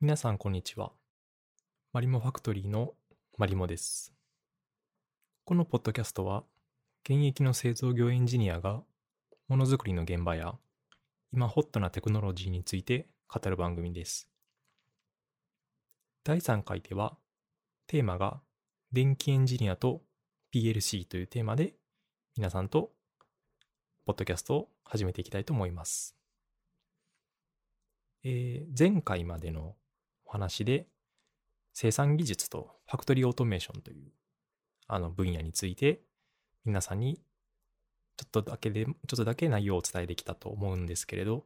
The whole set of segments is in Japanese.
皆さんこんにちは。マリモファクトリーのマリモです。このポッドキャストは、現役の製造業エンジニアがものづくりの現場や今ホットなテクノロジーについて語る番組です。第3回では、テーマが電気エンジニアと PLC というテーマで皆さんとポッドキャストを始めていきたいと思います。えー前回までのお話で生産技術とファクトリーオートメーションというあの分野について皆さんにちょっとだけで、ちょっとだけ内容をお伝えできたと思うんですけれど、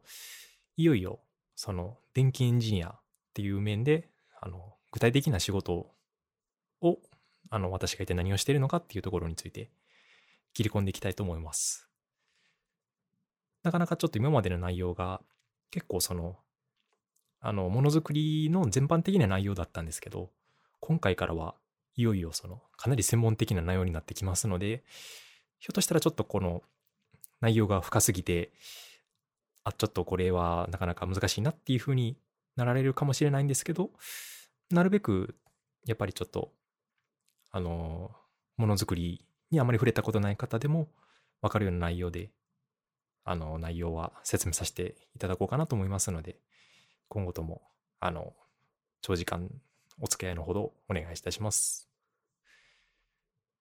いよいよその電気エンジニアっていう面で、あの、具体的な仕事を、あの、私が一体何をしているのかっていうところについて切り込んでいきたいと思います。なかなかちょっと今までの内容が結構そのあの、ものづくりの全般的な内容だったんですけど、今回からはいよいよその、かなり専門的な内容になってきますので、ひょっとしたらちょっとこの内容が深すぎて、あ、ちょっとこれはなかなか難しいなっていう風になられるかもしれないんですけど、なるべくやっぱりちょっと、あの、ものづくりにあまり触れたことない方でもわかるような内容で、あの、内容は説明させていただこうかなと思いますので、今後とも、あの、長時間お付き合いのほどお願いいたします。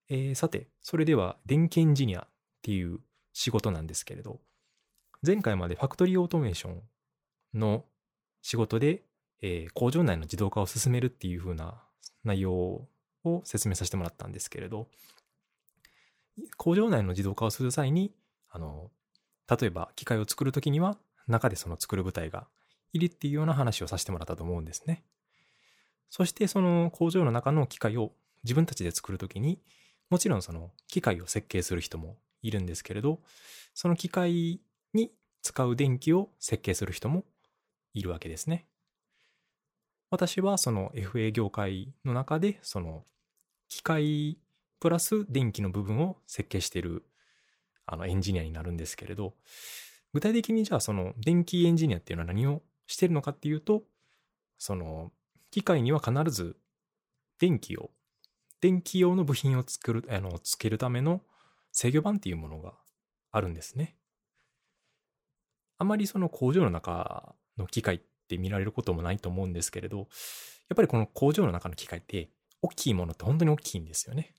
えーさて、それでは電気エンジニアっていう仕事なんですけれど、前回までファクトリーオートメーションの仕事で、えー工場内の自動化を進めるっていう風な内容を説明させてもらったんですけれど、工場内の自動化をする際に、あの、例えば機械を作るときには、中でその作る部隊がいるっていうような話をさせてもらったと思うんですね。そしてその工場の中の機械を自分たちで作るときに、もちろんその機械を設計する人もいるんですけれど、その機械に使う電気を設計する人もいるわけですね。私はその FA 業界の中で、その機械プラス電気の部分を設計しているあのエンジニアになるんですけれど、具体的にじゃあその電気エンジニアっていうのは何をしてるのかっていうと、その機械には必ず電気を、電気用の部品を作る、あの、つけるための制御盤っていうものがあるんですね。あまりその工場の中の機械って見られることもないと思うんですけれど、やっぱりこの工場の中の機械って大きいものって本当に大きいんですよね。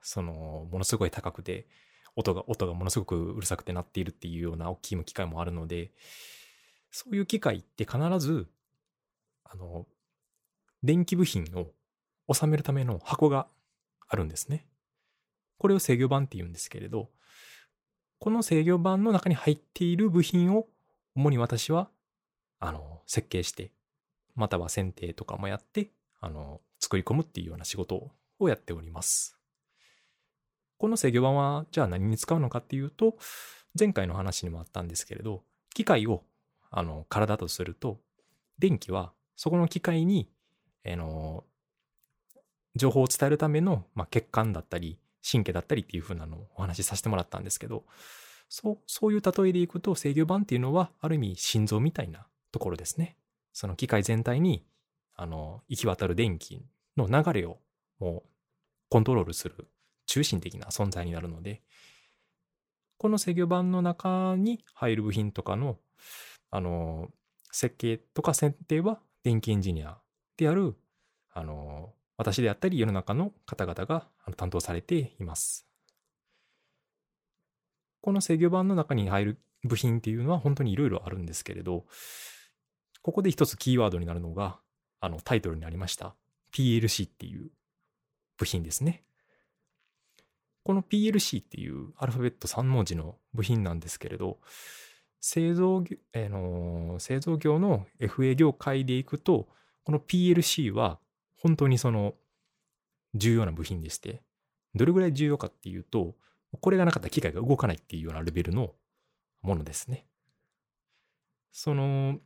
その、ものすごい高くて、音が、音がものすごくうるさくて鳴っているっていうような大きい機械もあるので、そういう機械って必ず、あの、電気部品を収めるための箱があるんですね。これを制御盤って言うんですけれど、この制御盤の中に入っている部品を主に私は、あの、設計して、または選定とかもやって、あの、作り込むっていうような仕事をやっております。この制御盤は、じゃあ何に使うのかっていうと、前回の話にもあったんですけれど、機械を、あの、体とすると、電気は、そこの機械に、あの、情報を伝えるための、まあ、血管だったり、神経だったりっていう風なのをお話しさせてもらったんですけど、そう、そういう例えでいくと、制御盤っていうのは、ある意味心臓みたいなところですね。その機械全体に、あの、行き渡る電気の流れを、もう、コントロールする中心的な存在になるので、この制御盤の中に入る部品とかの、あの、設計とか選定は電気エンジニアである、あの、私であったり世の中の方々が担当されています。この制御盤の中に入る部品っていうのは本当にいろいろあるんですけれど、ここで一つキーワードになるのが、あのタイトルにありました PLC っていう部品ですね。この PLC っていうアルファベット3文字の部品なんですけれど、製造業、あの製造業の FA 業界でいくと、この PLC は本当にその重要な部品でして、どれぐらい重要かっていうと、これがなかったら機械が動かないっていうようなレベルのものですね。その、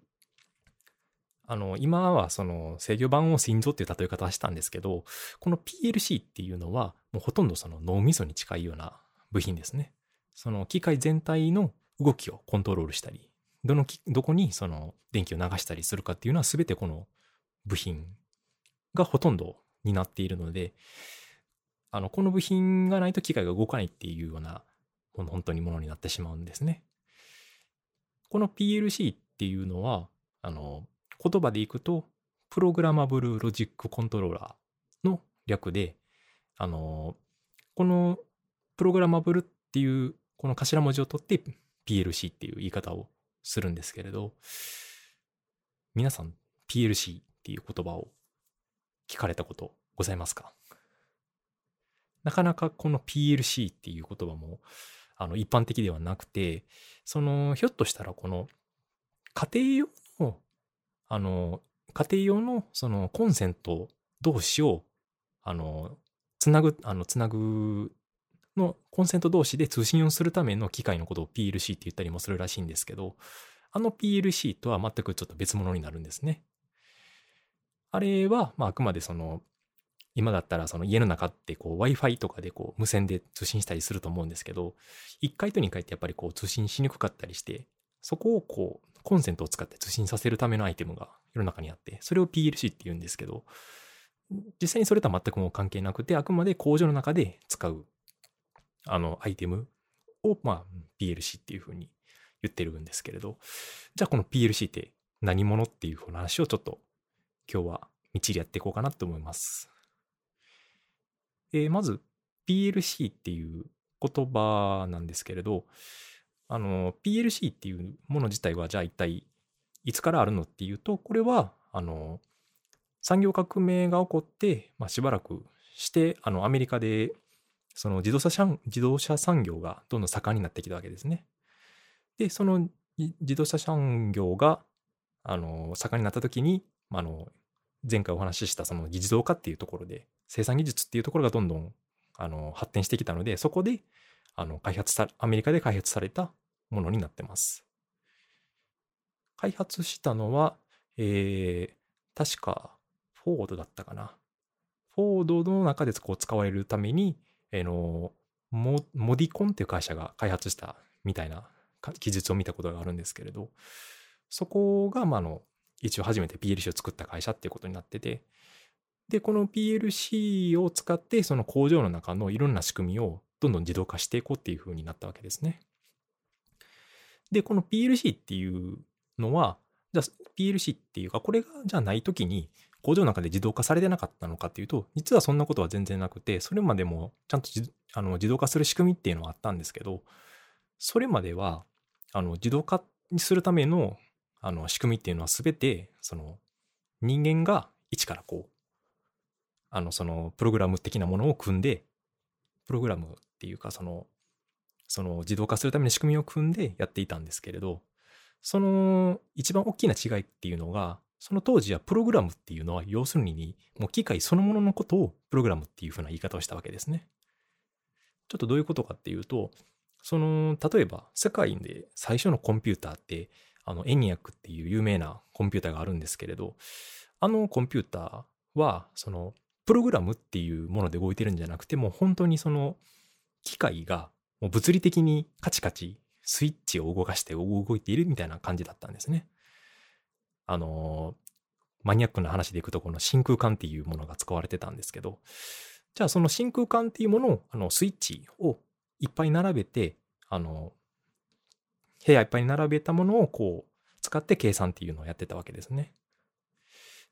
あの、今はその制御盤を心臓っていう例え方はしたんですけど、この PLC っていうのはもうほとんどその脳みそに近いような部品ですね。その機械全体の動きをコントロールしたり、どのき、どこにその電気を流したりするかっていうのは全てこの部品がほとんどになっているので、あの、この部品がないと機械が動かないっていうような、本当にものになってしまうんですね。この PLC っていうのは、あの、言葉でいくと、プログラマブルロジックコントローラーの略で、あの、このプログラマブルっていうこの頭文字を取って PLC っていう言い方をするんですけれど、皆さん PLC っていう言葉を聞かれたことございますか？なかなかこの PLC っていう言葉もあの一般的ではなくて、そのひょっとしたらこの家庭用のあの家庭用のそのコンセント同士をあのつなぐ、あのつなぐのコンセント同士で通信をするための機械のことを PLC って言ったりもするらしいんですけど、あの PLC とは全くちょっと別物になるんですね。あれは、まあ、あくまでその、今だったらその家の中ってこう Wi-Fi とかでこう無線で通信したりすると思うんですけど、1階と2階ってやっぱりこう通信しにくかったりして、そこをこうコンセントを使って通信させるためのアイテムが世の中にあって、それを PLC って言うんですけど、実際にそれとは全くもう関係なくて、あくまで工場の中で使うあの、アイテムを、まあ、PLC っていうふうに言ってるんですけれど、じゃあこの PLC って何者っていう話をちょっと今日はみっちりやっていこうかなと思います。え、まず PLC っていう言葉なんですけれど、あの、PLC っていうもの自体はじゃあ一体いつからあるのっていうと、これは、あの、産業革命が起こって、まあ、しばらくして、あの、アメリカでその自動車自動車産業がどんどん盛んになってきたわけですね。で、その自動車産業が、あの、盛んになった時に、あの、前回お話ししたその自動化っていうところで、生産技術っていうところがどんどん、あの、発展してきたので、そこで、あの、開発さ、アメリカで開発されたものになってます。開発したのは、えー、確か、フォードだったかな。フォードの中でこう使われるために、えのモモディコンっていう会社が開発したみたいな記述を見たことがあるんですけれど、そこが、まあの、一応初めて PLC を作った会社っていうことになってて、で、この PLC を使って、その工場の中のいろんな仕組みをどんどん自動化していこうっていう風になったわけですね。で、この PLC っていうのは、じゃあ PLC っていうか、これがじゃあないときに、工場の中で自動化されてなかったのかっていうと、実はそんなことは全然なくて、それまでもちゃんとあの自動化する仕組みっていうのはあったんですけど、それまでは、あの自動化にするためのあの仕組みっていうのは全て、その人間が一からこう、あのそのプログラム的なものを組んで、プログラムっていうかその、その自動化するための仕組みを組んでやっていたんですけれど、その一番大きな違いっていうのが、その当時はプログラムっていうのは要するにもう機械そのもののことをプログラムっていうふうな言い方をしたわけですね。ちょっとどういうことかっていうと、その、例えば世界で最初のコンピューターって、あの、エニアックっていう有名なコンピューターがあるんですけれど、あのコンピューターは、その、プログラムっていうもので動いてるんじゃなくて、もう本当にその、機械がもう物理的にカチカチスイッチを動かして動いているみたいな感じだったんですね。あの、マニアックな話でいくと、この真空管っていうものが使われてたんですけど、じゃあその真空管っていうものを、あの、スイッチをいっぱい並べて、あの、部屋いっぱいに並べたものをこう、使って計算っていうのをやってたわけですね。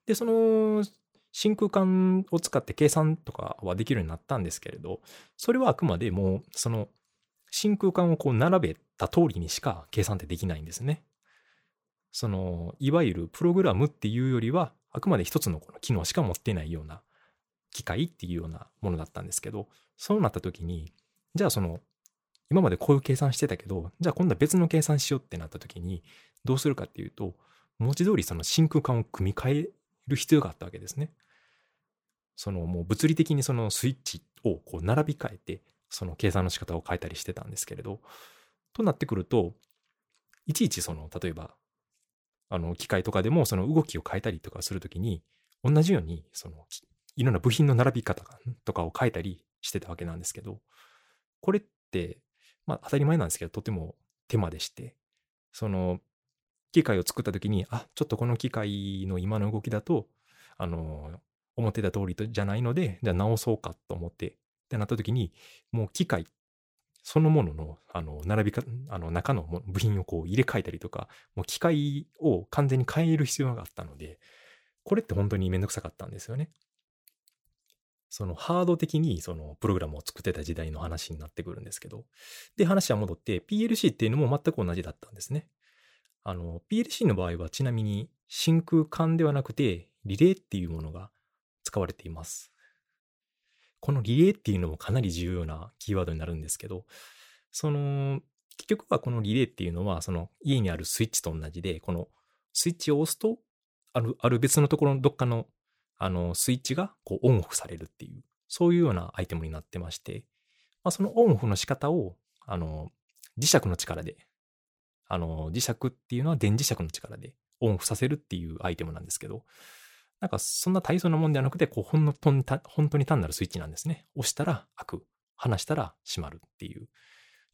で、その、真空管を使って計算とかはできるようになったんですけれど、それはあくまでもう、その、真空管をこう並べた通りにしか計算ってできないんですね。その、いわゆるプログラムっていうよりは、あくまで一つのこの機能しか持ってないような機械っていうようなものだったんですけど、そうなった時に、じゃあその、今までこういう計算してたけど、じゃあ今度は別の計算しようってなった時に、どうするかっていうと、文字通りその真空管を組み替える必要があったわけですね。そのもう物理的にそのスイッチをこう並び替えて、その計算の仕方を変えたりしてたんですけれど、となってくると、いちいちその、例えばあの、機械とかでもその動きを変えたりとかするときに、同じように、その、いろんな部品の並び方とかを変えたりしてたわけなんですけど、これって、まあ当たり前なんですけど、とても手間でして、その、機械を作ったときに、あ、ちょっとこの機械の今の動きだと、あの、思ってた通りじゃないので、じゃあ直そうかと思って、ってなった時に、もう機械っそのものの、あの、並びか、あの、中の部品をこう入れ替えたりとか、もう機械を完全に変える必要があったので、これって本当にめんどくさかったんですよね。そのハード的にそのプログラムを作ってた時代の話になってくるんですけど。で、話は戻って PLC っていうのも全く同じだったんですね。あの、PLC の場合はちなみに真空管ではなくてリレーっていうものが使われています。このリレーっていうのもかなり重要なキーワードになるんですけど、その、結局はこのリレーっていうのは、その家にあるスイッチと同じで、このスイッチを押すと、ある、ある別のところのどっかの、あの、スイッチがこうオンオフされるっていう、そういうようなアイテムになってまして、まあ、そのオンオフの仕方を、あの、磁石の力で、あの、磁石っていうのは電磁石の力でオンオフさせるっていうアイテムなんですけど、なんかそんな大層なもんではなくて、こうほんの本当に単なるスイッチなんですね。押したら開く。離したら閉まるっていう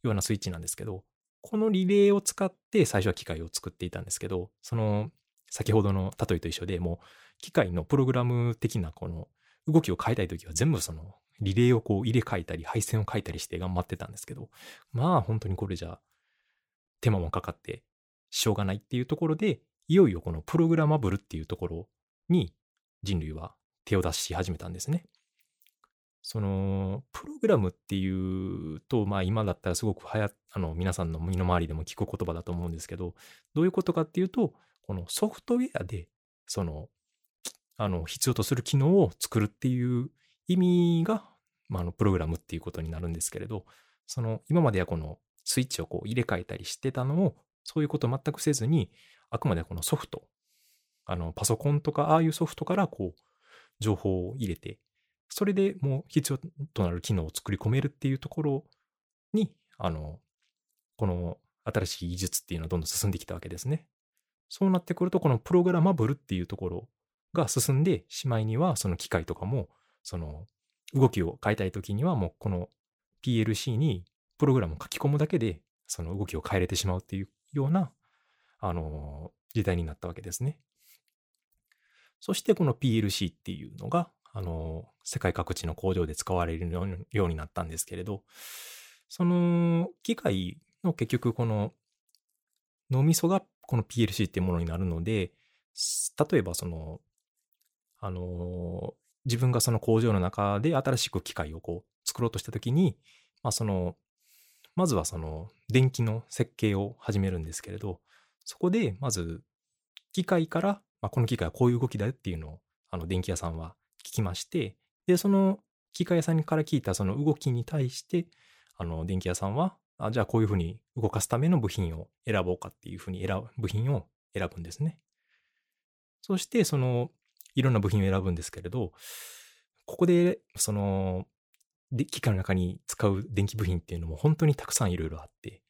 ようなスイッチなんですけど、このリレーを使って最初は機械を作っていたんですけど、その先ほどの例えと一緒でもう機械のプログラム的なこの動きを変えたいときは全部そのリレーをこう入れ替えたり配線を変えたりして頑張ってたんですけど、まあ本当にこれじゃ手間もかかってしょうがないっていうところで、いよいよこのプログラマブルっていうところに人類は手を出し始めたんですね。その、プログラムっていうと、まあ今だったらすごくはや、あの、皆さんの身の回りでも聞く言葉だと思うんですけど、どういうことかっていうと、このソフトウェアで、その、あの、必要とする機能を作るっていう意味が、まあ、あの、プログラムっていうことになるんですけれど、その、今まではこのスイッチをこう入れ替えたりしてたのを、そういうこと全くせずに、あくまでこのソフト、あの、パソコンとか、ああいうソフトからこう、情報を入れて、それでもう必要となる機能を作り込めるっていうところに、あの、この新しい技術っていうのはどんどん進んできたわけですね。そうなってくると、このプログラマブルっていうところが進んで、しまいにはその機械とかも、その動きを変えたいときにはもうこの PLC にプログラムを書き込むだけで、その動きを変えれてしまうっていうような、あの、時代になったわけですね。そしてこの PLC っていうのが、あの、世界各地の工場で使われるようになったんですけれど、その機械の結局この脳みそがこの PLC っていうものになるので、例えばその、あの、自分がその工場の中で新しく機械をこう作ろうとしたときに、まあその、まずはその電気の設計を始めるんですけれど、そこでまず機械からまあ、この機械はこういう動きだよっていうのを、あの、電気屋さんは聞きまして、で、その機械屋さんから聞いたその動きに対して、あの、電気屋さんは、あじゃあこういうふうに動かすための部品を選ぼうかっていうふうに選ぶ、部品を選ぶんですね。そして、その、いろんな部品を選ぶんですけれど、ここで、その、で機械の中に使う電気部品っていうのも本当にたくさんいろいろあって、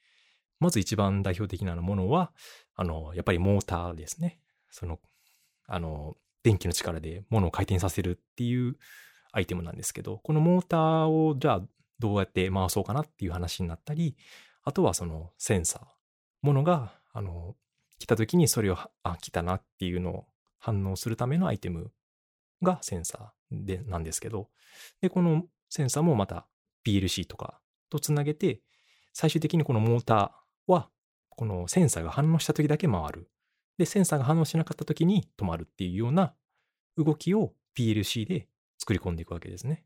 まず一番代表的なものは、あの、やっぱりモーターですね。そのあの、電気の力で物を回転させるっていうアイテムなんですけど、このモーターをじゃあどうやって回そうかなっていう話になったり、あとはそのセンサー、ものが、あの、来た時にそれを、あ、来たなっていうのを反応するためのアイテムがセンサーで、なんですけど、で、このセンサーもまた PLC とかとつなげて、最終的にこのモーターは、このセンサーが反応した時だけ回る。で、センサーが反応しなかった時に止まるっていうような動きを PLC で作り込んでいくわけですね。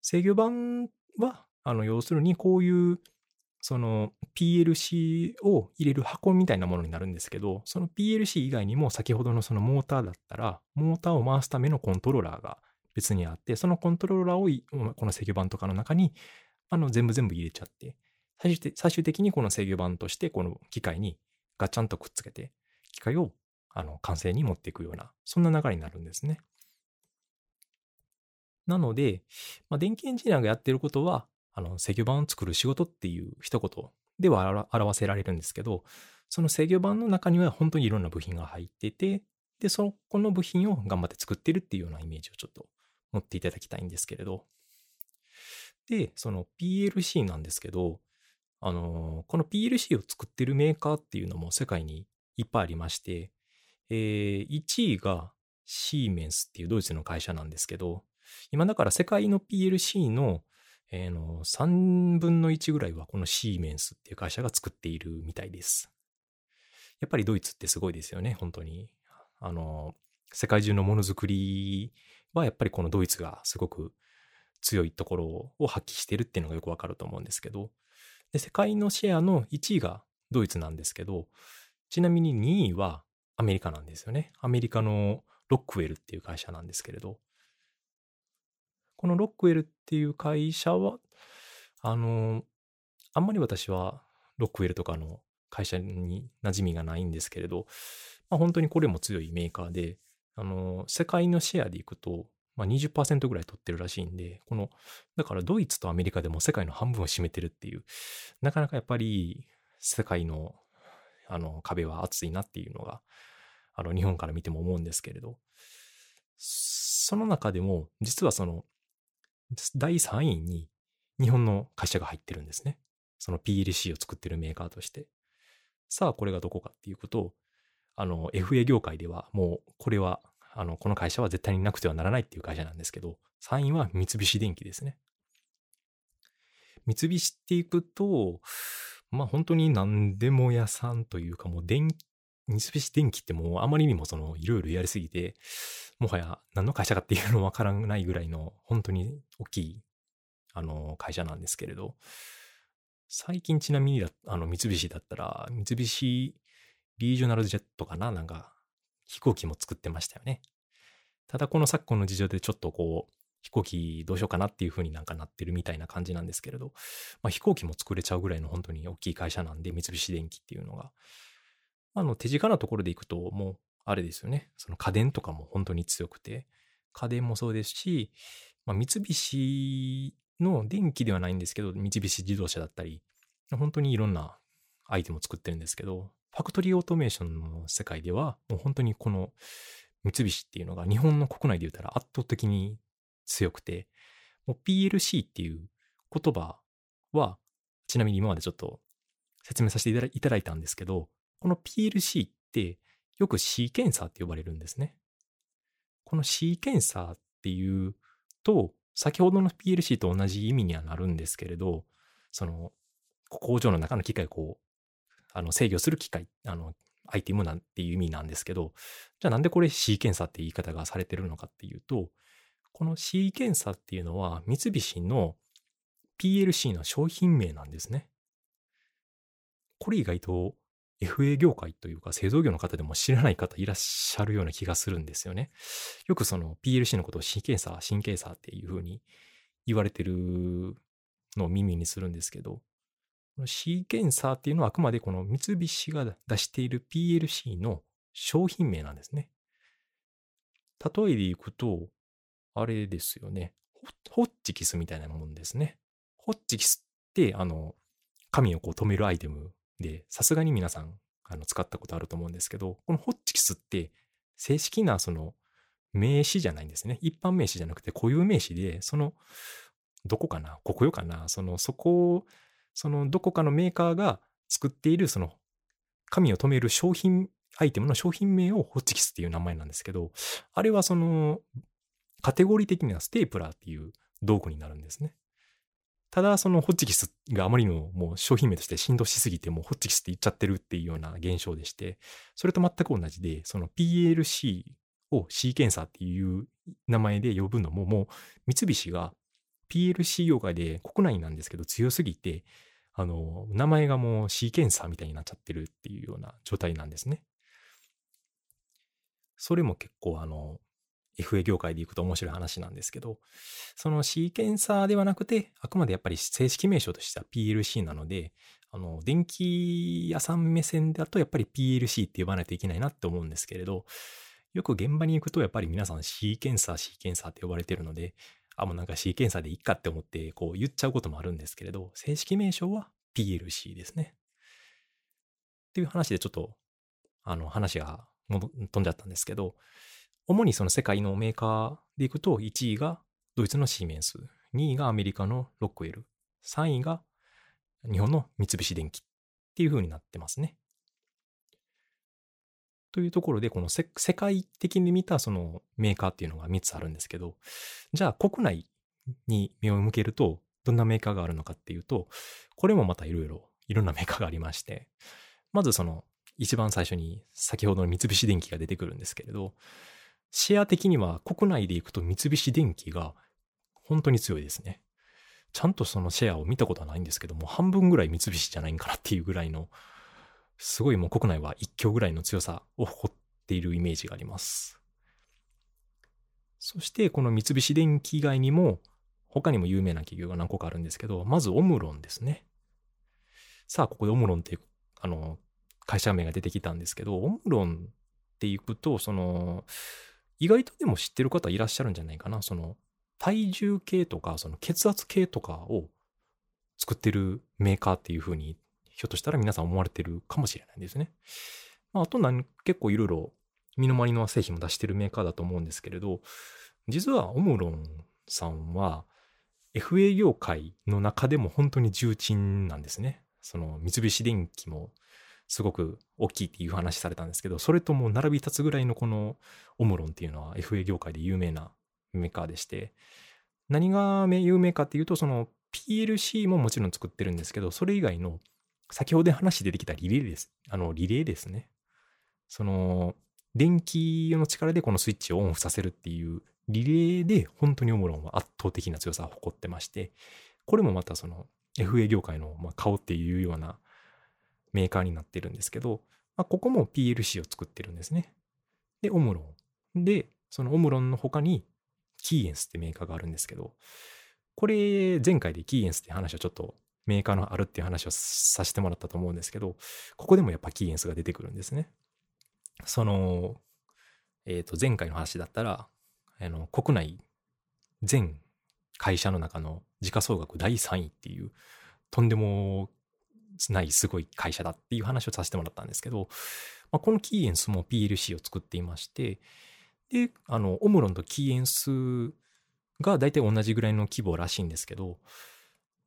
制御盤は、あの、要するにこういう、その PLC を入れる箱みたいなものになるんですけど、その PLC 以外にも先ほどのそのモーターだったら、モーターを回すためのコントローラーが別にあって、そのコントローラーをこの制御盤とかの中に、あの、全部全部入れちゃって、最終的にこの制御盤としてこの機械にガチャンとくっつけて、機械をあの完成に持っていくような、そんな流れになるんですね。なので、まあ、電気エンジニアがやってることは、あの制御盤を作る仕事っていう一言では表せられるんですけど、その制御盤の中には本当にいろんな部品が入ってて、で、そこの部品を頑張って作ってるっていうようなイメージをちょっと持っていただきたいんですけれど。で、その PLC なんですけど、あの、この PLC を作ってるメーカーっていうのも世界にいっぱいありまして、えー、1位がシーメンスっていうドイツの会社なんですけど、今だから世界の PLC の,、えー、の3分の1ぐらいはこのシーメンスっていう会社が作っているみたいです。やっぱりドイツってすごいですよね、本当に。あの、世界中のものづくりはやっぱりこのドイツがすごく強いところを発揮してるっていうのがよくわかると思うんですけど、で、世界のシェアの1位がドイツなんですけど、ちなみに2位はアメリカなんですよね。アメリカのロックウェルっていう会社なんですけれど、このロックウェルっていう会社は、あの、あんまり私はロックウェルとかの会社に馴染みがないんですけれど、まあ、本当にこれも強いメーカーで、あの、世界のシェアでいくと、まあ20%ぐらい取ってるらしいんで、この、だからドイツとアメリカでも世界の半分を占めてるっていう、なかなかやっぱり世界のあの壁は厚いなっていうのが、あの日本から見ても思うんですけれど、その中でも実はその第3位に日本の会社が入ってるんですね。その PLC を作ってるメーカーとして。さあ、これがどこかっていうことを、あの、FA 業界ではもう、これは、あの、この会社は絶対になくてはならないっていう会社なんですけど、3位は三菱電機ですね。三菱っていくと、まあ本当に何でも屋さんというかもう電、三菱電機ってもうあまりにもそのいろいろやりすぎて、もはや何の会社かっていうのわからないぐらいの本当に大きいあの会社なんですけれど、最近ちなみにあの三菱だったら、三菱リージョナルジェットかななんか飛行機も作ってましたよね。ただこの昨今の事情でちょっとこう、飛行機どうしようかなっていう風になんかなってるみたいな感じなんですけれど、まあ、飛行機も作れちゃうぐらいの本当に大きい会社なんで、三菱電機っていうのが。あの、手近なところでいくと、もう、あれですよね。その家電とかも本当に強くて、家電もそうですし、まあ、三菱の電気ではないんですけど、三菱自動車だったり、本当にいろんなアイテムを作ってるんですけど、ファクトリーオートメーションの世界では、もう本当にこの三菱っていうのが日本の国内で言ったら圧倒的に強くて、もう PLC っていう言葉は、ちなみに今までちょっと説明させていただいたんですけど、この PLC ってよくシーケンサーって呼ばれるんですね。このシーケンサーっていうと、先ほどの PLC と同じ意味にはなるんですけれど、その工場の中の機械をこう、あの制御する機械、あの、アイテムなんていう意味なんですけど、じゃあなんでこれシーケンサーって言い方がされてるのかっていうと、このシーケンサっていうのは三菱の PLC の商品名なんですね。これ意外と FA 業界というか製造業の方でも知らない方いらっしゃるような気がするんですよね。よくその PLC のことをシーケンサー、シンケンサーっていうふうに言われてるのを耳にするんですけど、このシーケンサーっていうのはあくまでこの三菱が出している PLC の商品名なんですね。例えでいくと、あれですよね。ホッチキスみたいなもんですね。ホッチキスって、あの、紙をこう止めるアイテムで、さすがに皆さん、あの、使ったことあると思うんですけど、このホッチキスって、正式なその、名詞じゃないんですね。一般名詞じゃなくて固有名詞で、その、どこかなここよかなその、そこその、どこかのメーカーが作っている、その、紙を止める商品、アイテムの商品名をホッチキスっていう名前なんですけど、あれはその、カテゴリー的にはステープラーっていう道具になるんですね。ただ、そのホッチキスがあまりにももう商品名として振動しすぎて、もうホッチキスって言っちゃってるっていうような現象でして、それと全く同じで、その PLC をシーケンサーっていう名前で呼ぶのも、もう三菱が PLC 業界で国内なんですけど強すぎて、あの、名前がもうシーケンサーみたいになっちゃってるっていうような状態なんですね。それも結構あの、FA 業界で行くと面白い話なんですけど、そのシーケンサーではなくて、あくまでやっぱり正式名称としては PLC なので、あの、電気屋さん目線だとやっぱり PLC って呼ばないといけないなって思うんですけれど、よく現場に行くとやっぱり皆さんシーケンサー、シーケンサーって呼ばれてるので、あ、もうなんかシーケンサーでいいかって思ってこう言っちゃうこともあるんですけれど、正式名称は PLC ですね。っていう話でちょっと、あの話が飛んじゃったんですけど、主にその世界のメーカーでいくと、1位がドイツのシーメンス、2位がアメリカのロックウェル、3位が日本の三菱電機っていう風になってますね。というところで、この世界的に見たそのメーカーっていうのが3つあるんですけど、じゃあ国内に目を向けると、どんなメーカーがあるのかっていうと、これもまたいろいろ、いろんなメーカーがありまして、まずその、一番最初に先ほどの三菱電機が出てくるんですけれど、シェア的には国内で行くと三菱電機が本当に強いですね。ちゃんとそのシェアを見たことはないんですけども、半分ぐらい三菱じゃないんかなっていうぐらいの、すごいもう国内は一強ぐらいの強さを誇っているイメージがあります。そしてこの三菱電機以外にも、他にも有名な企業が何個かあるんですけど、まずオムロンですね。さあ、ここでオムロンっていう、あの、会社名が出てきたんですけど、オムロンっていくと、その、意外とでも知ってる方いらっしゃるんじゃないかな。その、体重計とか、その血圧計とかを作ってるメーカーっていう風に、ひょっとしたら皆さん思われてるかもしれないですね。まあ、あと、結構いろいろ身の回りの製品も出してるメーカーだと思うんですけれど、実はオムロンさんは FA 業界の中でも本当に重鎮なんですね。その三菱電機もすごく大きいっていう話されたんですけど、それとも並び立つぐらいのこのオムロンっていうのは FA 業界で有名なメーカーでして、何が有名かっていうと、その PLC ももちろん作ってるんですけど、それ以外の先ほど話出てきたリレーです。あの、リレーですね。その、電気の力でこのスイッチをオンオフさせるっていうリレーで本当にオムロンは圧倒的な強さを誇ってまして、これもまたその FA 業界のま顔っていうようなメーカーになってるんですけど、まあ、ここも PLC を作ってるんですね。で、オムロン。で、そのオムロンの他にキーエンスってメーカーがあるんですけど、これ前回でキーエンスって話をちょっとメーカーのあるっていう話をさせてもらったと思うんですけど、ここでもやっぱキーエンスが出てくるんですね。その、えっ、ー、と、前回の話だったら、あの、国内全会社の中の時価総額第3位っていう、とんでもないすごい会社だっていう話をさせてもらったんですけど、まあ、このキーエンスも PLC を作っていまして、で、あの、オムロンとキーエンスが大体同じぐらいの規模らしいんですけど、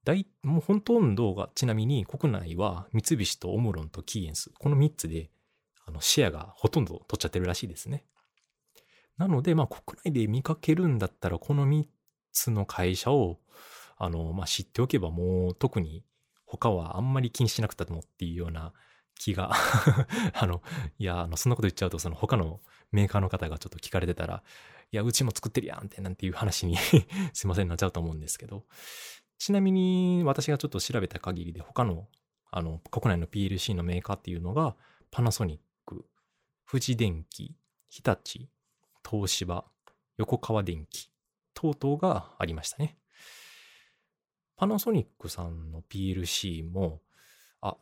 大、もうほとんどが、ちなみに国内は三菱とオムロンとキーエンス、この3つで、あの、シェアがほとんど取っちゃってるらしいですね。なので、まあ国内で見かけるんだったら、この3つの会社を、あの、まあ知っておけばもう特に他はあんまり気にしなくてもっていうような気が あの、いや、あの、そんなこと言っちゃうと、その他のメーカーの方がちょっと聞かれてたら、いや、うちも作ってるやんって、なんていう話に すいません、なっちゃうと思うんですけど、ちなみに私がちょっと調べた限りで、他の、あの、国内の PLC のメーカーっていうのが、パナソニック、富士電機、日立、東芝、横川電機等々がありましたね。パナソニックさんの PLC も、あ、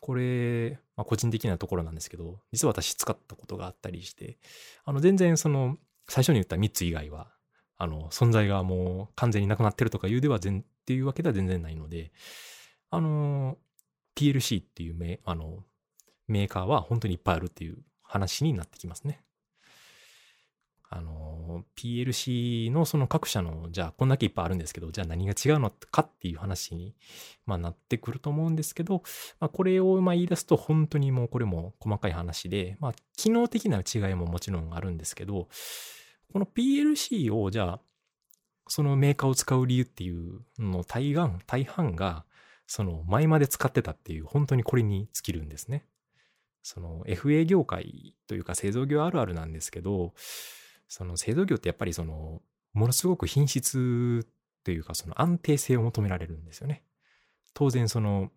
これ、まあ、個人的なところなんですけど、実は私使ったことがあったりして、あの、全然その、最初に言った3つ以外は、あの、存在がもう完全になくなってるとかいうでは全、っていうわけでは全然ないので、あの、PLC っていうメあのメーカーは本当にいっぱいあるっていう話になってきますね。あの、PLC のその各社の、じゃあこんだけいっぱいあるんですけど、じゃあ何が違うのかっていう話に、まあ、なってくると思うんですけど、まあ、これをまあ言い出すと本当にもうこれも細かい話で、まあ、機能的な違いももちろんあるんですけど、この PLC をじゃあ、そのメーカーを使う理由っていうの大半、大半が、その前まで使ってたっていう、本当にこれに尽きるんですね。その FA 業界というか製造業あるあるなんですけど、その製造業ってやっぱりその、ものすごく品質というかその安定性を求められるんですよね。当然その、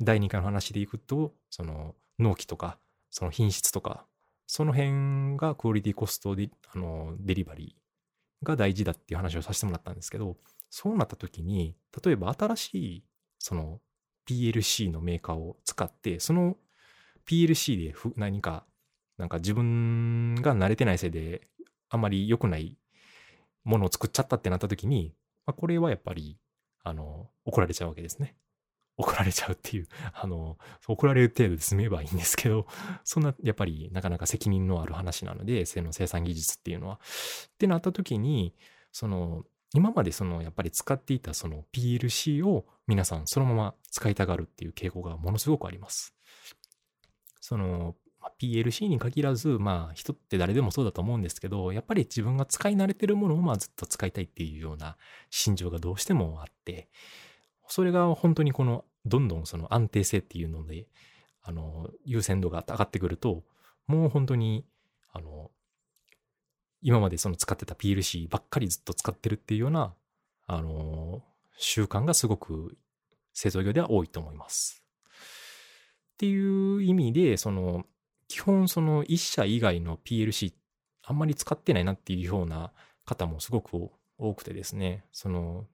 第2回の話でいくと、その納期とか、その品質とか、その辺がクオリティコストで、あの、デリバリーが大事だっていう話をさせてもらったんですけど、そうなった時に、例えば新しい、その PLC のメーカーを使って、その PLC で何か、なんか自分が慣れてないせいであまり良くないものを作っちゃったってなった時に、まあ、これはやっぱり、あの、怒られちゃうわけですね。怒られちゃうっていう、あの、怒られる程度で済めばいいんですけど、そんな、やっぱりなかなか責任のある話なので、その生産技術っていうのは。ってなった時に、その、今までその、やっぱり使っていたその PLC を皆さんそのまま使いたがるっていう傾向がものすごくあります。その、PLC に限らず、まあ人って誰でもそうだと思うんですけど、やっぱり自分が使い慣れてるものをまあずっと使いたいっていうような心情がどうしてもあって、それが本当にこのどんどんその安定性っていうので、あの、優先度が上がってくると、もう本当に、あの、今までその使ってた PLC ばっかりずっと使ってるっていうような、あの、習慣がすごく製造業では多いと思います。っていう意味で、その、基本その1社以外の PLC あんまり使ってないなっていうような方もすごく多くてですね、その、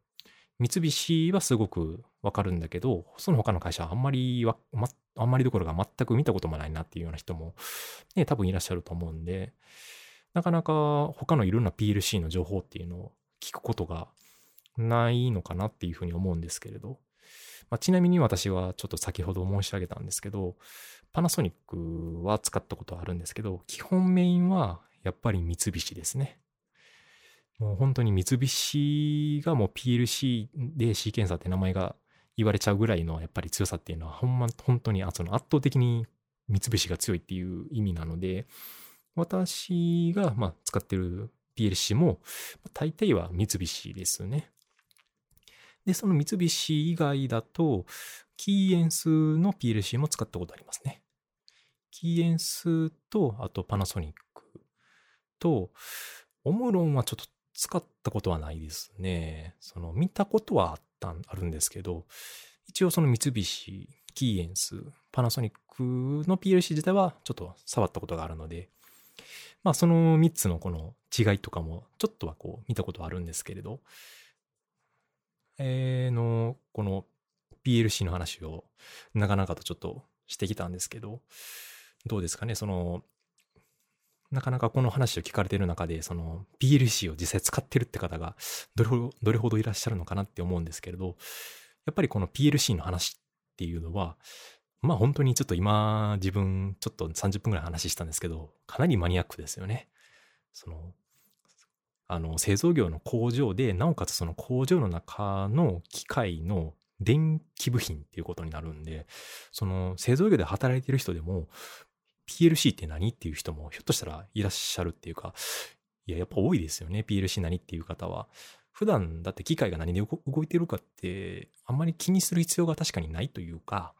三菱はすごくわかるんだけど、その他の会社はあんまりわ、ま、あんまりどころか全く見たこともないなっていうような人もね、多分いらっしゃると思うんで、なかなか他のいろんな PLC の情報っていうのを聞くことがないのかなっていうふうに思うんですけれど、まあ、ちなみに私はちょっと先ほど申し上げたんですけど、パナソニックは使ったことはあるんですけど、基本メインはやっぱり三菱ですね。もう本当に三菱がもう PLC でシーケンサーって名前が言われちゃうぐらいのやっぱり強さっていうのはほんま、本当にその圧倒的に三菱が強いっていう意味なので、私がまあ使ってる PLC も大体は三菱ですね。で、その三菱以外だと、キーエンスの PLC も使ったことありますね。キーエンスと、あとパナソニックと、オムロンはちょっと使ったことはないですね。その見たことはあった、あるんですけど、一応その三菱、キーエンス、パナソニックの PLC 自体はちょっと触ったことがあるので、まあその3つのこの違いとかもちょっとはこう見たことはあるんですけれど、えー、の、この PLC の話をなかなかとちょっとしてきたんですけど、どうですかね、その、なかなかこの話を聞かれている中で、その PLC を実際使ってるって方がどれほど、どれほどいらっしゃるのかなって思うんですけれど、やっぱりこの PLC の話っていうのは、まあ本当にちょっと今自分ちょっと30分ぐらい話したんですけど、かなりマニアックですよね。そのあの、製造業の工場で、なおかつその工場の中の機械の電気部品っていうことになるんで、その製造業で働いてる人でも、PLC って何っていう人もひょっとしたらいらっしゃるっていうか、いや、やっぱ多いですよね。PLC 何っていう方は。普段だって機械が何で動いてるかって、あんまり気にする必要が確かにないというか、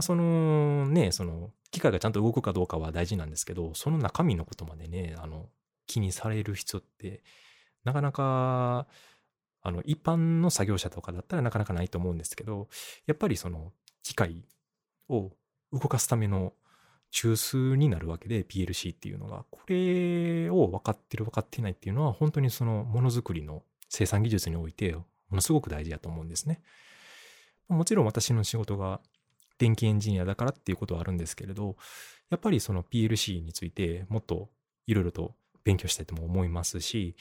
そのね、その機械がちゃんと動くかどうかは大事なんですけど、その中身のことまでね、あの、気にされる人って、なかなか、あの、一般の作業者とかだったらなかなかないと思うんですけど、やっぱりその、機械を動かすための中枢になるわけで、PLC っていうのが、これを分かってる分かってないっていうのは、本当にそのものづくりの生産技術において、ものすごく大事だと思うんですね。もちろん私の仕事が電気エンジニアだからっていうことはあるんですけれど、やっぱりその PLC についてもっといろいろと勉強したいとも思いますし、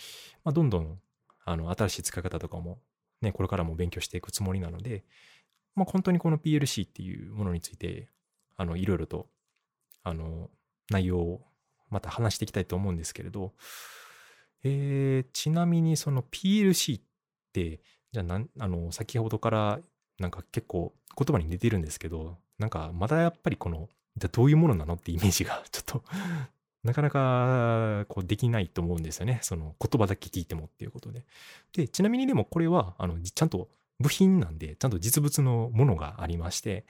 まあ、どんどん、あの、新しい使い方とかも、ね、これからも勉強していくつもりなので、まあ、本当にこの PLC っていうものについて、あの、いろいろと、あの、内容をまた話していきたいと思うんですけれど、えー、ちなみにその PLC って、じゃあなん、あの、先ほどからなんか結構言葉に出てるんですけど、なんかまだやっぱりこの、じゃどういうものなのってイメージが ちょっとなかなかこうできないと思うんですよね。その言葉だけ聞いてもっていうことで。で、ちなみにでもこれは、あの、ちゃんと部品なんで、ちゃんと実物のものがありまして、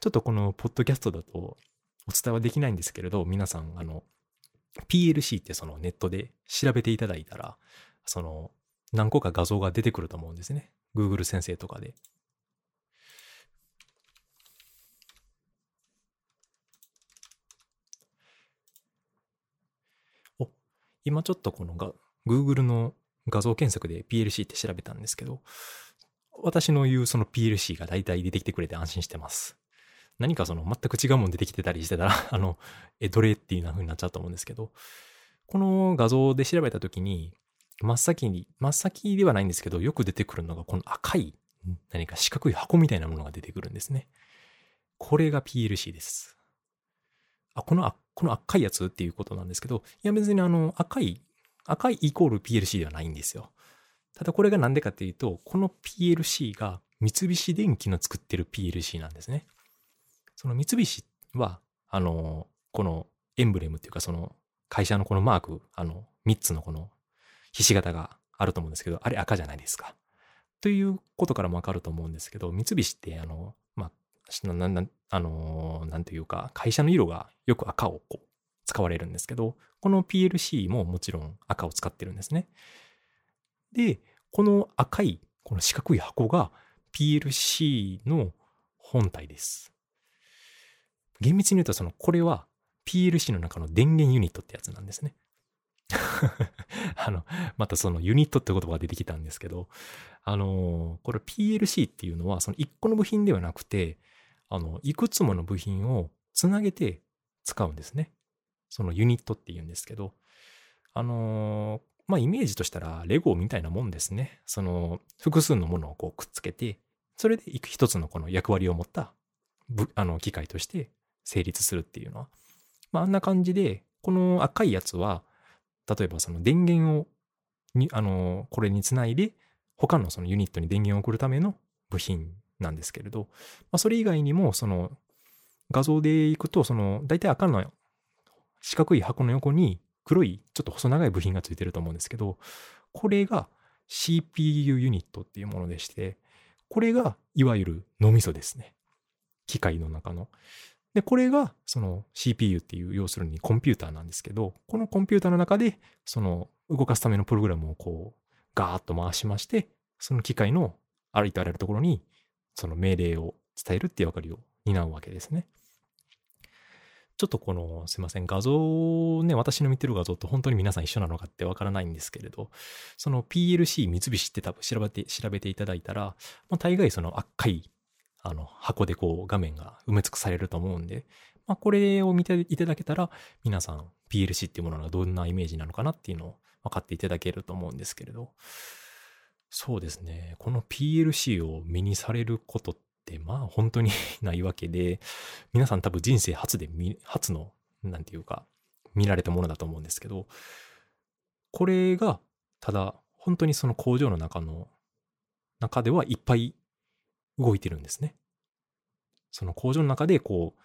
ちょっとこのポッドキャストだとお伝えはできないんですけれど、皆さん、あの、PLC ってそのネットで調べていただいたら、その何個か画像が出てくると思うんですね。Google 先生とかで。今ちょっとこのが Google の画像検索で PLC って調べたんですけど、私の言うその PLC が大体出てきてくれて安心してます。何かその全く違うもん出てきてたりしてたら、あの、え、どれっていう風になっちゃうと思うんですけど、この画像で調べたときに、真っ先に、真っ先ではないんですけど、よく出てくるのがこの赤い、何か四角い箱みたいなものが出てくるんですね。これが PLC です。あ、この、あこの赤いやつっていうことなんですけど、いや別にあの赤い、赤いイコール PLC ではないんですよ。ただこれがなんでかっていうと、この PLC が三菱電機の作ってる PLC なんですね。その三菱は、あの、このエンブレムっていうかその会社のこのマーク、あの、3つのこのひし形があると思うんですけど、あれ赤じゃないですか。ということからもわかると思うんですけど、三菱ってあの、まあ、ななあの、なんていうか、会社の色がよく赤をこう使われるんですけど、この PLC ももちろん赤を使ってるんですね。で、この赤い、この四角い箱が PLC の本体です。厳密に言うと、その、これは PLC の中の電源ユニットってやつなんですね。あの、またそのユニットって言葉が出てきたんですけど、あの、これ PLC っていうのは、その一個の部品ではなくて、あの、いくつもの部品をつなげて使うんですね。そのユニットって言うんですけど、あの、まあ、イメージとしたら、レゴみたいなもんですね。その、複数のものをこうくっつけて、それで一つのこの役割を持ったあの機械として成立するっていうのは。まあ、あんな感じで、この赤いやつは、例えばその電源をに、あの、これにつないで、他のそのユニットに電源を送るための部品なんですけれど、まあ、それ以外にも、その画像でいくと、その、大体赤の四角い箱の横に黒いちょっと細長い部品がついてると思うんですけど、これが CPU ユニットっていうものでして、これがいわゆる脳みそですね。機械の中の。で、これがその CPU っていう要するにコンピューターなんですけど、このコンピューターの中でその動かすためのプログラムをこうガーッと回しまして、その機械のありとあらゆるところにその命令を伝えるっていう役割を担うわけですね。ちょっとこの、すいません、画像ね、私の見てる画像と本当に皆さん一緒なのかってわからないんですけれど、その PLC 三菱って多分調べて、調べていただいたら、もう大概その赤い、あの、箱でこう画面が埋め尽くされると思うんで、まあこれを見ていただけたら、皆さん PLC っていうものがどんなイメージなのかなっていうのを分かっていただけると思うんですけれど、そうですね、この PLC を目にされることってまあ本当に ないわけで、皆さん多分人生初で初の、なんていうか、見られたものだと思うんですけど、これが、ただ、本当にその工場の中の、中ではいっぱい動いてるんですね。その工場の中でこう、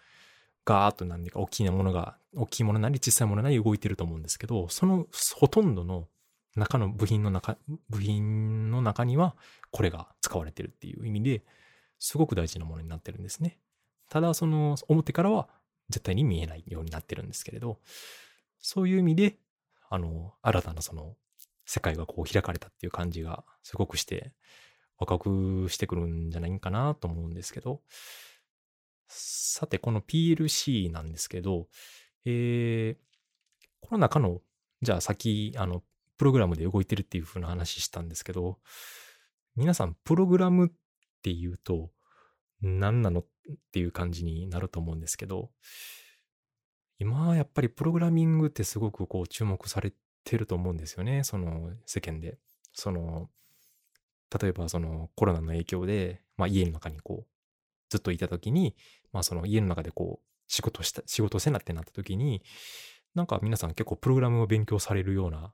ガーッと何か大きなものが、大きいものなり小さいものなり動いてると思うんですけど、そのほとんどの中の部品の中、部品の中にはこれが使われてるっていう意味で、すごく大事なものになってるんですね。ただ、その表からは絶対に見えないようになってるんですけれど、そういう意味で、あの、新たなその世界がこう開かれたっていう感じがすごくして、若くしてくるんじゃないかなと思うんですけど、さて、この PLC なんですけど、えー、この中の、じゃあ先、あの、プログラムで動いてるっていう風な話したんですけど、皆さん、プログラムっていうと、何なのっていう感じになると思うんですけど、今やっぱりプログラミングってすごくこう注目されてると思うんですよね、その世間で。その、例えばそのコロナの影響で、まあ家の中にこう、ずっといた時に、まあその家の中でこう、仕事した、仕事せなってなった時に、なんか皆さん結構プログラムを勉強されるような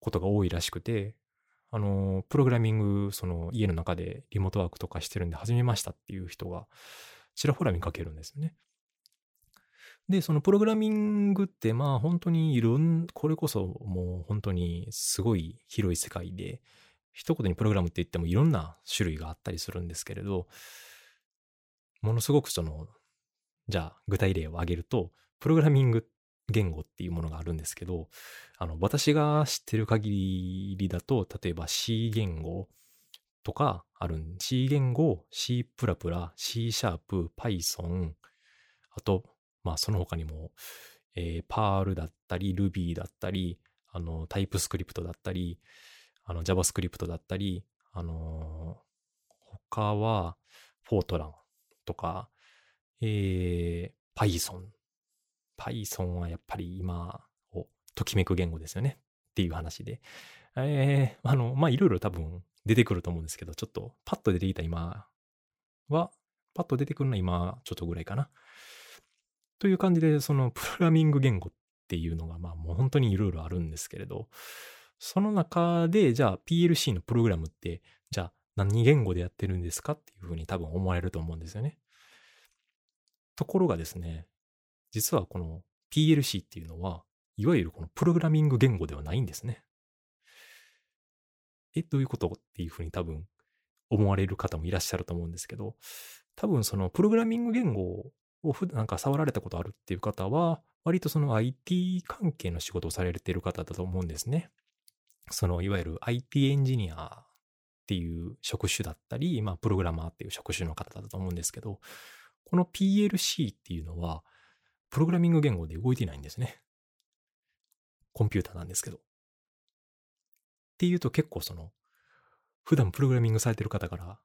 ことが多いらしくて、あの、プログラミング、その家の中でリモートワークとかしてるんで始めましたっていう人がちらほら見かけるんですよね。で、そのプログラミングって、まあ本当にいろん、これこそもう本当にすごい広い世界で、一言にプログラムって言ってもいろんな種類があったりするんですけれど、ものすごくその、じゃあ具体例を挙げると、プログラミング言語っていうものがあるんですけど、あの、私が知ってる限りだと、例えば C 言語とかあるん、C 言語、C++、C シャープ、Python、あと、まあその他にも、えー、Perl だったり、Ruby だったり、あの、TypeScript だったり、あの、JavaScript だったり、あのー、他は、Fortran とか、えー、Python Python はやっぱり今をときめく言語ですよねっていう話で。えー、あの、ま、いろいろ多分出てくると思うんですけど、ちょっとパッと出てきた今は、パッと出てくるのは今ちょっとぐらいかな。という感じで、そのプログラミング言語っていうのが、まあもう本当にいろいろあるんですけれど、その中で、じゃあ PLC のプログラムって、じゃあ何言語でやってるんですかっていうふうに多分思われると思うんですよね。ところがですね、実はこの PLC っていうのは、いわゆるこのプログラミング言語ではないんですね。え、どういうことっていうふうに多分思われる方もいらっしゃると思うんですけど、多分そのプログラミング言語を普段なんか触られたことあるっていう方は、割とその IT 関係の仕事をされてる方だと思うんですね。そのいわゆる IT エンジニアっていう職種だったり、まあプログラマーっていう職種の方だと思うんですけど、この PLC っていうのは、プログラミング言語で動いてないんですね。コンピューターなんですけど。っていうと結構その、普段プログラミングされてる方から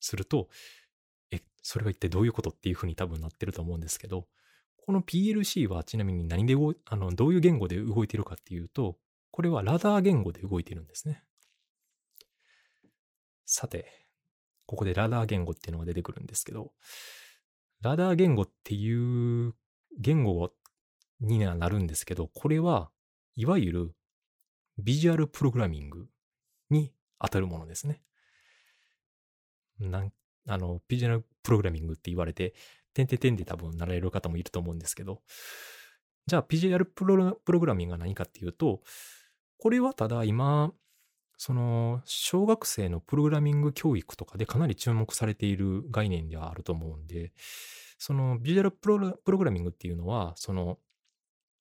すると、え、それは一体どういうことっていうふうに多分なってると思うんですけど、この PLC はちなみに何であの、どういう言語で動いてるかっていうと、これはラダー言語で動いているんですね。さて、ここでラダー言語っていうのが出てくるんですけど、ラダー言語っていう言語にはなるんですけど、これはいわゆるビジュアルプログラミングに当たるものですね。なんあの、ビジュアルプログラミングって言われて、点て点で多分なられる方もいると思うんですけど、じゃあ、ビジュアルプログラミングが何かっていうと、これはただ今、その、小学生のプログラミング教育とかでかなり注目されている概念ではあると思うんで、その、ビジュアルプログラミングっていうのは、その、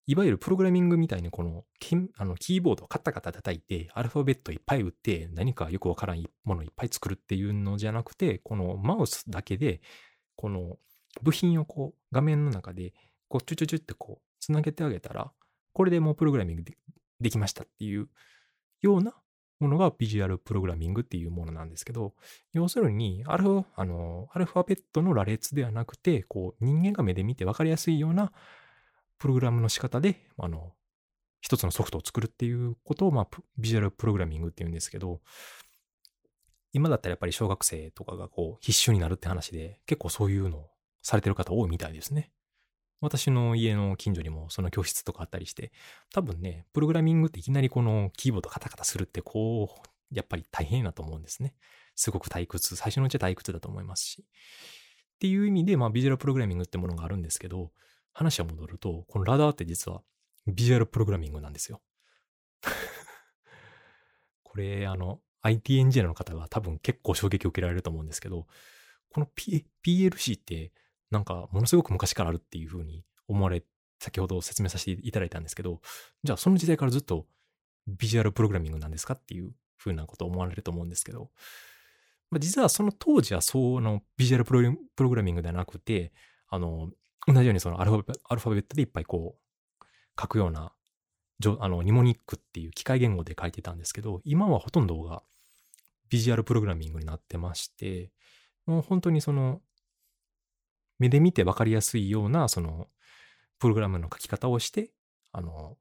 いわゆるプログラミングみたいにこのキあのキーボードをカタカタ叩いて、アルファベットいっぱい打って、何かよくわからんものいっぱい作るっていうのじゃなくて、このマウスだけで、この部品をこう画面の中で、こうチュチュチュってこうつなげてあげたら、これでもうプログラミングできましたっていうようなものがビジュアルプログラミングっていうものなんですけど、要するにアルフあのアルファベットの羅列ではなくて、こう人間が目で見て分かりやすいようなプログラムの仕方で、あの、一つのソフトを作るっていうことを、まあ、ビジュアルプログラミングっていうんですけど、今だったらやっぱり小学生とかがこう必修になるって話で、結構そういうのをされてる方多いみたいですね。私の家の近所にもその教室とかあったりして、多分ね、プログラミングっていきなりこのキーボードカタカタするってこう、やっぱり大変だと思うんですね。すごく退屈、最初のうちは退屈だと思いますし。っていう意味で、まあビジュアルプログラミングってものがあるんですけど、話は戻ると、このラダーって実はビジュアルプログラミングなんですよ。これ、あの、IT エンジニアの方が多分結構衝撃を受けられると思うんですけど、この、P、PLC ってなんかものすごく昔からあるっていうふうに思われ、先ほど説明させていただいたんですけど、じゃあその時代からずっとビジュアルプログラミングなんですかっていうふうなことを思われると思うんですけど、まあ、実はその当時はそのビジュアルプログラミングではなくて、あの、同じようにそのアルファアルファベットでいっぱいこう書くような、あの、ニモニックっていう機械言語で書いてたんですけど、今はほとんどがビジュアルプログラミングになってまして、もう本当にその、目で見て分かりやすいような、その、プログラムの書き方をして、あの、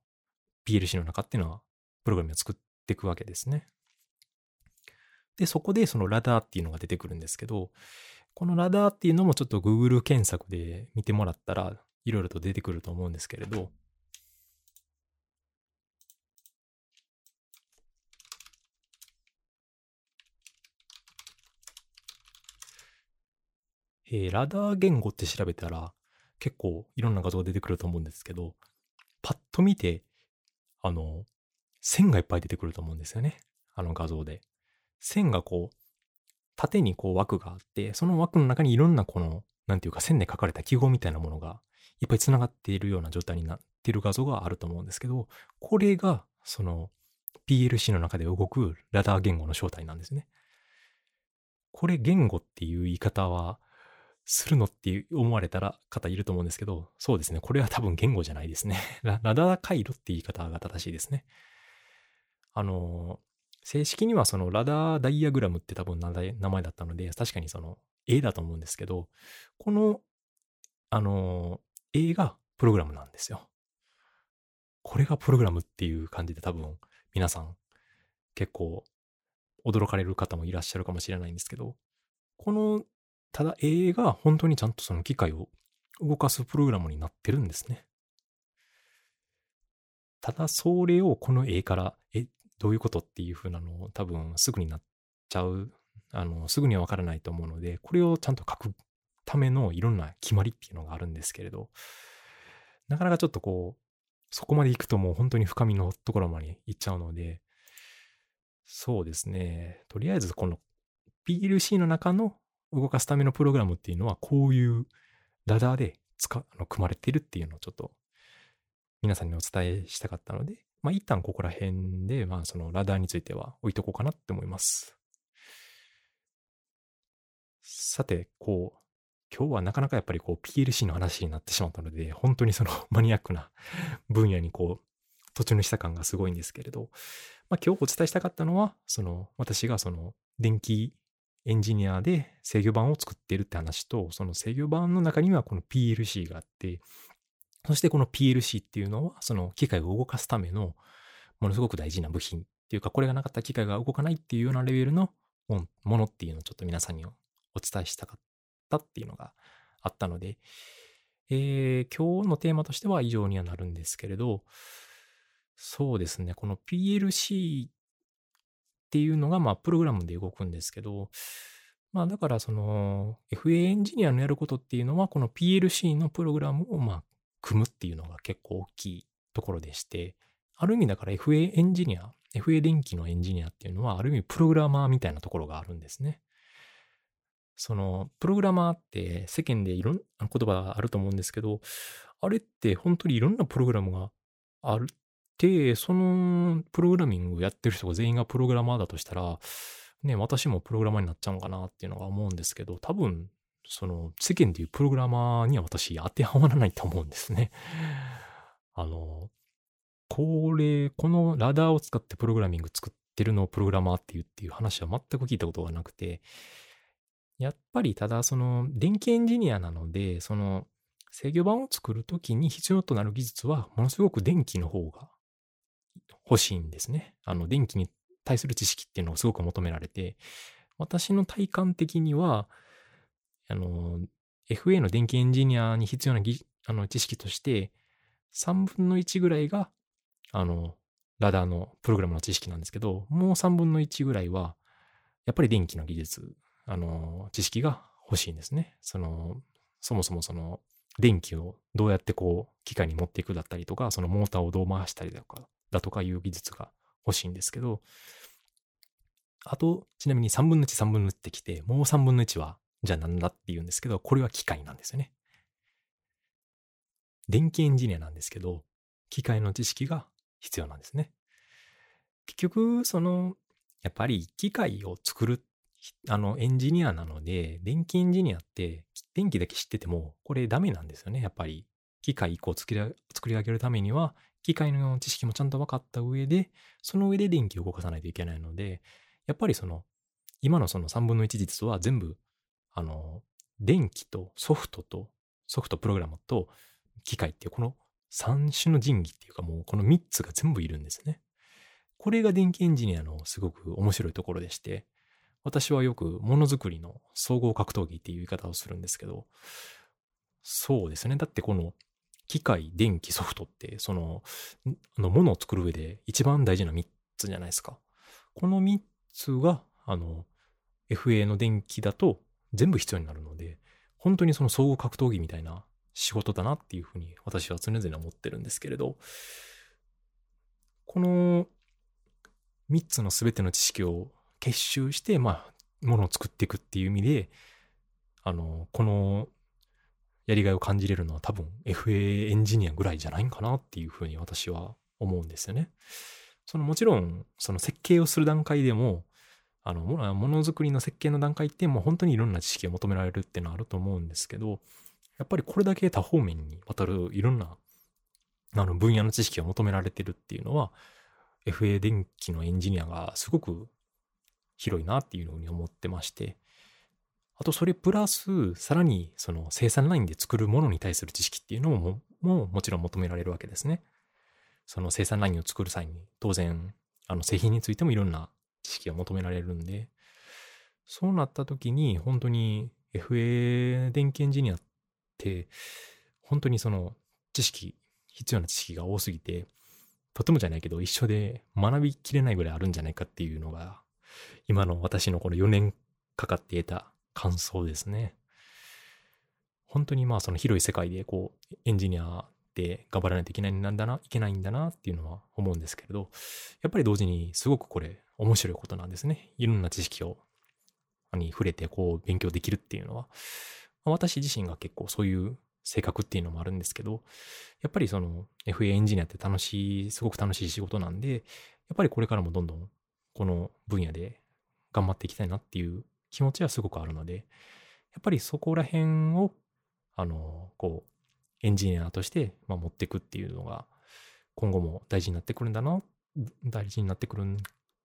PLC の中っていうのは、プログラムを作っていくわけですね。で、そこでそのラダーっていうのが出てくるんですけど、このラダーっていうのもちょっと Google 検索で見てもらったらいろいろと出てくると思うんですけれど、えー、ラダー言語って調べたら結構いろんな画像が出てくると思うんですけど、パッと見て、あの、線がいっぱい出てくると思うんですよね。あの画像で。線がこう、縦にこう枠があって、その枠の中にいろんなこの、なんていうか線で書かれた記号みたいなものがいっぱい繋がっているような状態になっている画像があると思うんですけど、これがその PLC の中で動くラダー言語の正体なんですね。これ言語っていう言い方はするのって思われたら方いると思うんですけど、そうですね。これは多分言語じゃないですね。ラダー回路って言い方が正しいですね。あの、正式にはそのラダーダイアグラムって多分名前だったので、確かにその A だと思うんですけど、この、あの、A がプログラムなんですよ。これがプログラムっていう感じで多分皆さん結構驚かれる方もいらっしゃるかもしれないんですけど、この、ただ A が本当にちゃんとその機械を動かすプログラムになってるんですね。ただそれをこの A から、え、どういうことっていう風なのを多分すぐになっちゃう、あの、すぐにはわからないと思うので、これをちゃんと書くためのいろんな決まりっていうのがあるんですけれど、なかなかちょっとこう、そこまで行くともう本当に深みのところまで行っちゃうので、そうですね。とりあえずこの PLC の中の動かすためのプログラムっていうのはこういうラダーで使あの組まれているっていうのをちょっと皆さんにお伝えしたかったので、まあ一旦ここら辺で、まあそのラダーについては置いとこうかなって思います。さて、こう、今日はなかなかやっぱりこう PLC の話になってしまったので、本当にその マニアックな分野にこう、途中のした感がすごいんですけれど、まあ今日お伝えしたかったのは、その私がその電気エンジニアで制御盤を作っているって話と、その制御盤の中にはこの PLC があって、そしてこの PLC っていうのは、その機械を動かすためのものすごく大事な部品っていうか、これがなかった機械が動かないっていうようなレベルのものっていうのをちょっと皆さんにお伝えしたかったっていうのがあったので、えー、今日のテーマとしては以上にはなるんですけれど、そうですね、この PLC っていうのが、まあ、プログラムで動くんですけど、まあ、だから、その、FA エンジニアのやることっていうのは、この PLC のプログラムを、まあ、組むっていうのが結構大きいところでして、ある意味だから FA エンジニア、FA 電気のエンジニアっていうのは、ある意味プログラマーみたいなところがあるんですね。その、プログラマーって世間でいろんな言葉あると思うんですけど、あれって本当にいろんなプログラムがあるて、そのプログラミングをやってる人が全員がプログラマーだとしたら、ね、私もプログラマーになっちゃうのかなっていうのが思うんですけど、多分その世間でいうプログラマーには私当てはまらないと思うんですね。あの、これ、このラダーを使ってプログラミング作ってるのをプログラマーっていうっていう話は全く聞いたことがなくて、やっぱりただその電気エンジニアなので、その制御盤を作るときに必要となる技術はものすごく電気の方が欲しいんですね。あの電気に対する知識っていうのをすごく求められて、私の体感的には、あの、FA の電気エンジニアに必要なあの知識として、3分の1ぐらいが、あの、ラダーのプログラムの知識なんですけど、もう3分の1ぐらいは、やっぱり電気の技術、あの、知識が欲しいんですね。その、そもそもその、電気をどうやってこう、機械に持っていくだったりとか、そのモーターをどう回したりだとか、だとかいう技術が欲しいんですけど、あと、ちなみに3分の1、3分の1ってきて、もう3分の1はじゃあなんだって言うんですけど、これは機械なんですよね。電気エンジニアなんですけど、機械の知識が必要なんですね。結局、その、やっぱり機械を作る、あの、エンジニアなので、電気エンジニアって、電気だけ知ってても、これダメなんですよね。やっぱり、機械1個作り上げるためには、機械の知識もちゃんと分かった上で、その上で電気を動かさないといけないので、やっぱりその、今のその3分の1実は全部あの、電気とソフトと、ソフトプログラムと機械っていうこの3種の神器っていうかもうこの3つが全部いるんですね。これが電気エンジニアのすごく面白いところでして、私はよくものづくりの総合格闘技っていう言い方をするんですけど、そうですね。だってこの機械、電気、ソフトって、その、のものを作る上で一番大事な3つじゃないですか。この3つが、あの、FA の電気だと全部必要になるので、本当にその総合格闘技みたいな仕事だなっていうふうに私は常々思ってるんですけれど、この3つの全ての知識を結集して、まあ、ものを作っていくっていう意味で、あの、このやりがいを感じれるのは多分 FA エンジニアぐらいじゃないかなっていうふうに私は思うんですよね。そのもちろん、その設計をする段階でも、あの、ものづくりの設計の段階ってもう本当にいろんな知識を求められるっていうのはあると思うんですけど、やっぱりこれだけ多方面にわたるいろんなあの分野の知識が求められてるっていうのは、FA 電気のエンジニアがすごく広いなっていうふうに思ってまして、あとそれプラス、さらにその生産ラインで作るものに対する知識っていうのもももちろん求められるわけですね。その生産ラインを作る際に当然、あの製品についてもいろんな知識が求められるんで、そうなった時に本当に FA 電気エンジニアって、本当にその知識、必要な知識が多すぎて、とてもじゃないけど一緒で学びきれないぐらいあるんじゃないかっていうのが、今の私のこの4年かかって得た感想ですね。本当にまあその広い世界でこうエンジニアっって頑張らないといけないんだな、いけないんだなっていうのは思うんですけれど、やっぱり同時にすごくこれ面白いことなんですね。いろんな知識を、に触れてこう勉強できるっていうのは、私自身が結構そういう性格っていうのもあるんですけど、やっぱりその FA エンジニアって楽しい、すごく楽しい仕事なんで、やっぱりこれからもどんどんこの分野で頑張っていきたいなっていう気持ちはすごくあるので、やっぱりそこら辺を、あの、こう、エンジニアとして、まあ、持っていくっていうのが、今後も大事になってくるんだな、大事になってくるん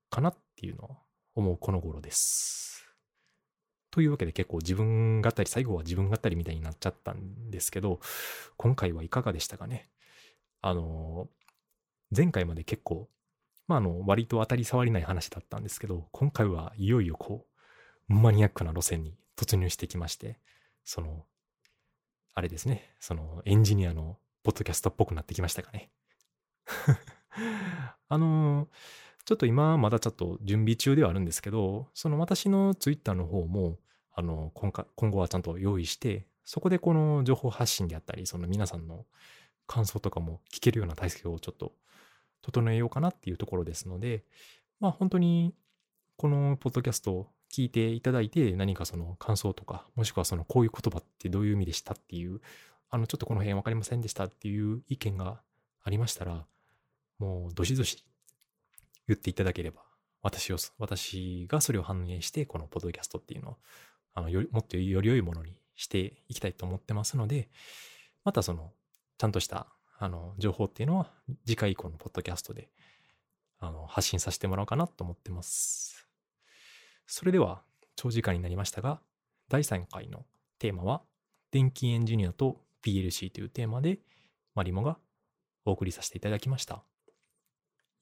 かなっていうのを思うこの頃です。というわけで結構自分語り、最後は自分語りみたいになっちゃったんですけど、今回はいかがでしたかね？あの、前回まで結構、まあ、あの、割と当たり障りない話だったんですけど、今回はいよいよこう、マニアックな路線に突入してきまして、その、あれですね、そのエンジニアのポッドキャストっぽくなってきましたかね。あの、ちょっと今まだちょっと準備中ではあるんですけど、その私のツイッターの方も、あの、今今後はちゃんと用意して、そこでこの情報発信であったり、その皆さんの感想とかも聞けるような体制をちょっと整えようかなっていうところですので、まあ本当にこのポッドキャスト聞いていただいて何かその感想とか、もしくはそのこういう言葉ってどういう意味でしたっていう、あのちょっとこの辺分かりませんでしたっていう意見がありましたら、もうどしどし言っていただければ、私を、私がそれを反映して、このポッドキャストっていうのを、あの、より、もっとより良いものにしていきたいと思ってますので、またその、ちゃんとしたあの、情報っていうのは次回以降のポッドキャストで、あの、発信させてもらおうかなと思ってます。それでは、長時間になりましたが、第3回のテーマは、電気エンジニアと PLC というテーマで、マリモがお送りさせていただきました。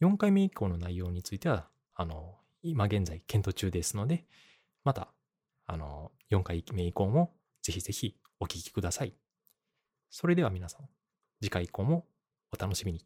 4回目以降の内容については、あの、今現在検討中ですので、また、あの、4回目以降もぜひぜひお聞きください。それでは皆さん、次回以降もお楽しみに。